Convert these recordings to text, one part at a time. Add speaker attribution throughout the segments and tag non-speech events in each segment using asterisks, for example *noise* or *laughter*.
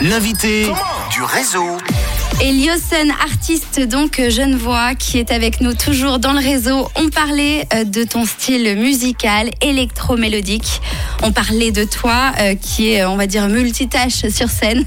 Speaker 1: L'invité du réseau.
Speaker 2: Eliosen, artiste donc genevois, qui est avec nous toujours dans le réseau. On parlait euh, de ton style musical électro-mélodique. On parlait de toi, euh, qui est, on va dire, multitâche sur scène,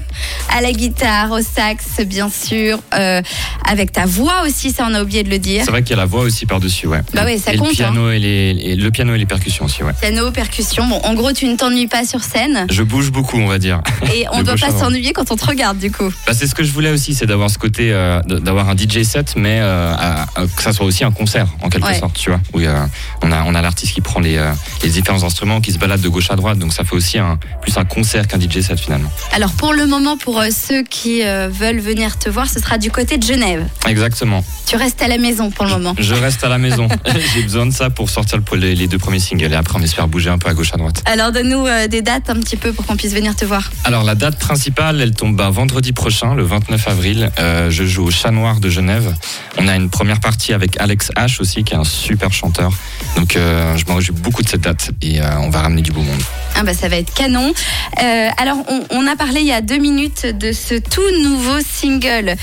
Speaker 2: à la guitare, au sax, bien sûr, euh, avec ta voix aussi, ça on a oublié de le dire.
Speaker 3: C'est vrai qu'il y a la voix aussi par-dessus, ouais.
Speaker 2: Bah oui, ça
Speaker 3: et
Speaker 2: compte,
Speaker 3: Le piano, et, les, et le piano et les percussions aussi, ouais.
Speaker 2: Piano, percussion. Bon, en gros, tu ne t'ennuies pas sur scène.
Speaker 3: Je bouge beaucoup, on va dire.
Speaker 2: Et *laughs* on ne doit pas s'ennuyer quand on te regarde, du coup.
Speaker 3: Bah, c'est ce que je voulais aussi, c'est d'avoir ce côté, euh, d'avoir un DJ set, mais euh, à- à- que ça soit aussi un concert, en quelque
Speaker 2: Ouais.
Speaker 3: sorte, tu vois. Où euh, on a, on a l'artiste qui prend les, les différents instruments, qui se balade de gauche à droite, donc ça fait aussi un, plus un concert qu'un DJ set finalement.
Speaker 2: Alors, pour le moment, pour ceux qui veulent venir te voir, ce sera du côté de Genève.
Speaker 3: Exactement.
Speaker 2: Tu restes à la maison pour le moment.
Speaker 3: Je reste à la maison. *laughs* *laughs* J'ai besoin de ça pour sortir le, les, les deux premiers singles et après on espère bouger un peu à gauche à droite.
Speaker 2: Alors, donne-nous des dates un petit peu pour qu'on puisse venir te voir.
Speaker 3: Alors la date principale, elle tombe bah, vendredi prochain, le 29 avril. Euh, je joue au Chat Noir de Genève. On a une première partie avec Alex H aussi, qui est un super chanteur. Donc euh, je m'en réjouis beaucoup de cette date et euh, on va ramener du beau monde.
Speaker 2: Ah bah ça va être canon. Alors on, on a parlé il y a deux minutes de ce tout nouveau single.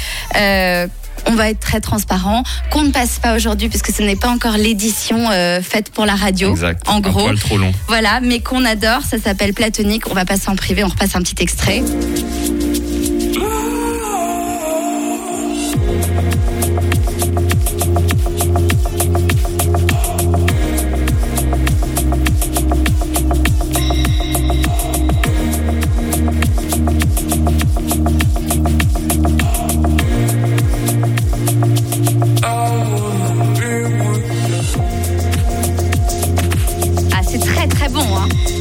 Speaker 2: On va être très transparent, qu'on ne passe pas aujourd'hui puisque ce n'est pas encore l'édition euh, faite pour la radio.
Speaker 3: Exact.
Speaker 2: En
Speaker 3: Un
Speaker 2: gros,
Speaker 3: poil trop long.
Speaker 2: voilà, mais qu'on adore. Ça s'appelle Platonique. On va passer en privé. On repasse un petit extrait. 送我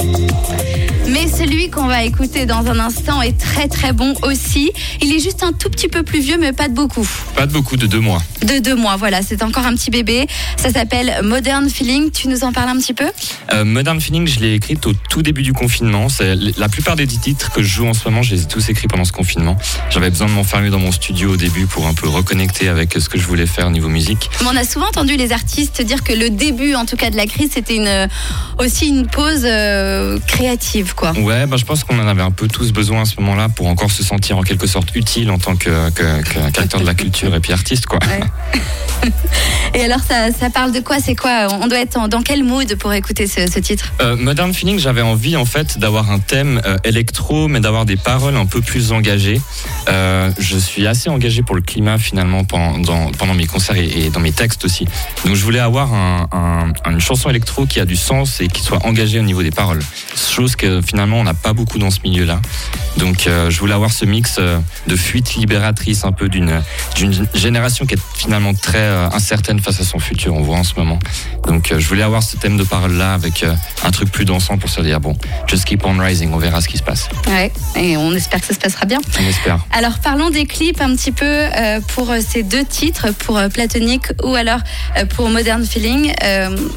Speaker 2: Celui qu'on va écouter dans un instant est très très bon aussi. Il est juste un tout petit peu plus vieux, mais pas de beaucoup.
Speaker 3: Pas de beaucoup de deux mois.
Speaker 2: De deux mois, voilà, c'est encore un petit bébé. Ça s'appelle Modern Feeling. Tu nous en parles un petit peu?
Speaker 3: Euh, Modern Feeling, je l'ai écrite au tout début du confinement. La plupart des titres que je joue en ce moment, je les ai tous écrits pendant ce confinement. J'avais besoin de m'enfermer dans mon studio au début pour un peu reconnecter avec ce que je voulais faire au niveau musique.
Speaker 2: Mais On a souvent entendu les artistes dire que le début, en tout cas de la crise, c'était une, aussi une pause euh, créative, quoi.
Speaker 3: Ouais, bah, je pense qu'on en avait un peu tous besoin à ce moment-là pour encore se sentir en quelque sorte utile en tant que, que- que- qu'acteur de la culture et puis artiste, quoi.
Speaker 2: Ouais. *laughs* Et alors, ça, parle de quoi? C'est quoi? On doit être dans quel mood pour écouter ce, titre?
Speaker 3: Euh, Modern Feeling, j'avais envie en fait d'avoir un thème euh, électro, mais d'avoir des paroles un peu plus engagées. Euh, je suis assez engagé pour le climat finalement pendant, mes concerts et, dans mes textes aussi. Donc je voulais avoir un- un- une chanson électro qui a du sens et qui soit engagée au niveau des paroles. Chose que finalement on n'a pas beaucoup dans ce milieu-là. Donc euh, je voulais avoir ce mix de fuite libératrice un peu d'une génération qui est finalement très incertaine face à son futur, on voit en ce moment. Donc euh, je voulais avoir ce thème de parole-là avec euh, un truc plus dansant pour se dire, bon, just keep on rising, on verra ce qui se passe.
Speaker 2: Ouais, et on espère que ça se passera bien.
Speaker 3: On espère.
Speaker 2: Alors parlons des clips un petit peu euh, pour ces deux titres, pour Platonique ou alors pour Modern Feeling.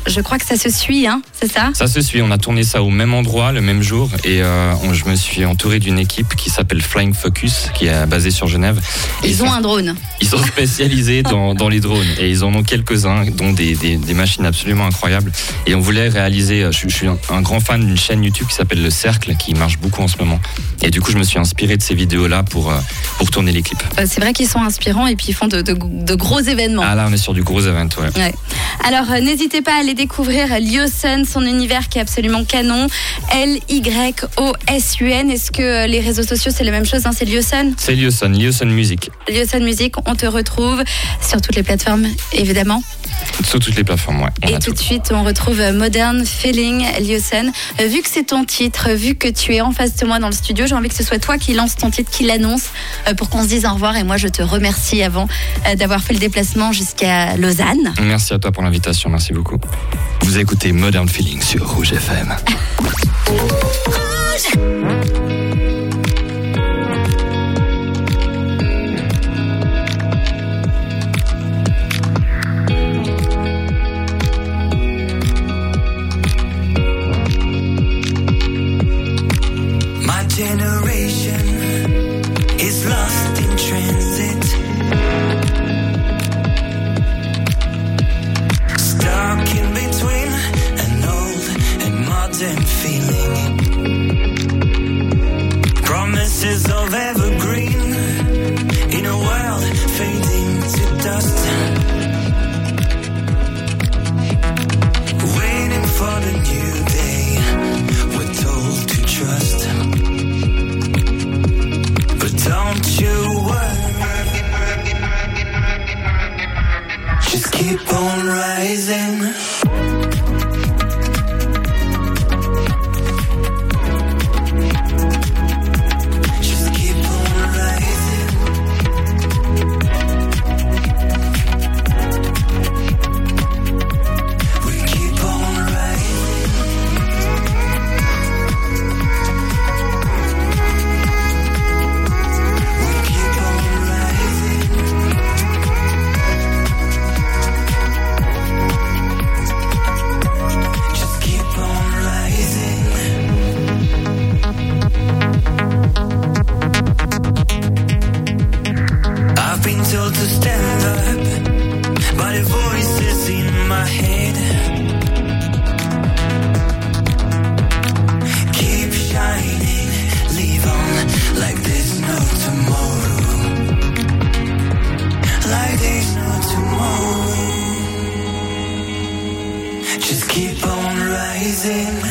Speaker 2: Je crois que ça se suit, hein, c'est ça?
Speaker 3: Ça se suit, on a tourné ça au même endroit, le même jour, et on- je me suis entouré d'une équipe qui s'appelle Flying Focus, qui est basée sur Genève.
Speaker 2: Ils ont un drone.
Speaker 3: Ils sont spécialisés dans, dans les drones et ils en ont quelques-uns, dont des, des, des machines absolument incroyables. Et on voulait réaliser, euh, je, je suis un, un grand fan d'une chaîne YouTube qui s'appelle Le Cercle, qui marche beaucoup en ce moment. Et du coup, je me suis inspiré de ces vidéos-là pour, euh, pour tourner les clips.
Speaker 2: Euh, C'est vrai qu'ils sont inspirants et puis ils font de, de- de gros événements.
Speaker 3: Ah là, on est sur du gros event, ouais.
Speaker 2: Ouais. Alors n'hésitez pas à aller découvrir Lyosun, son univers qui est absolument canon. L-Y-O-S-U-N. Est-ce que les réseaux sociaux c'est la même chose hein, C'est Lyosun
Speaker 3: C'est Lioson, Lioson Music,
Speaker 2: Lyosun Music, on te retrouve sur toutes les plateformes évidemment.
Speaker 3: Sur toutes les plateformes, ouais. On
Speaker 2: Et tout
Speaker 3: tout.
Speaker 2: de suite, on retrouve Modern Feeling, Lyosun. Euh, Vu que c'est ton titre, vu que tu es en face de moi dans le studio, j'ai envie que ce soit toi qui lance ton titre, qui l'annonce, euh, pour qu'on se dise au revoir. Et moi, je te remercie avant euh, d'avoir fait le déplacement jusqu'à Lausanne.
Speaker 3: Merci à toi pour l'invitation, merci beaucoup. Vous écoutez Modern Feeling sur Rouge FM.
Speaker 4: My *laughs*
Speaker 3: I've ever rising.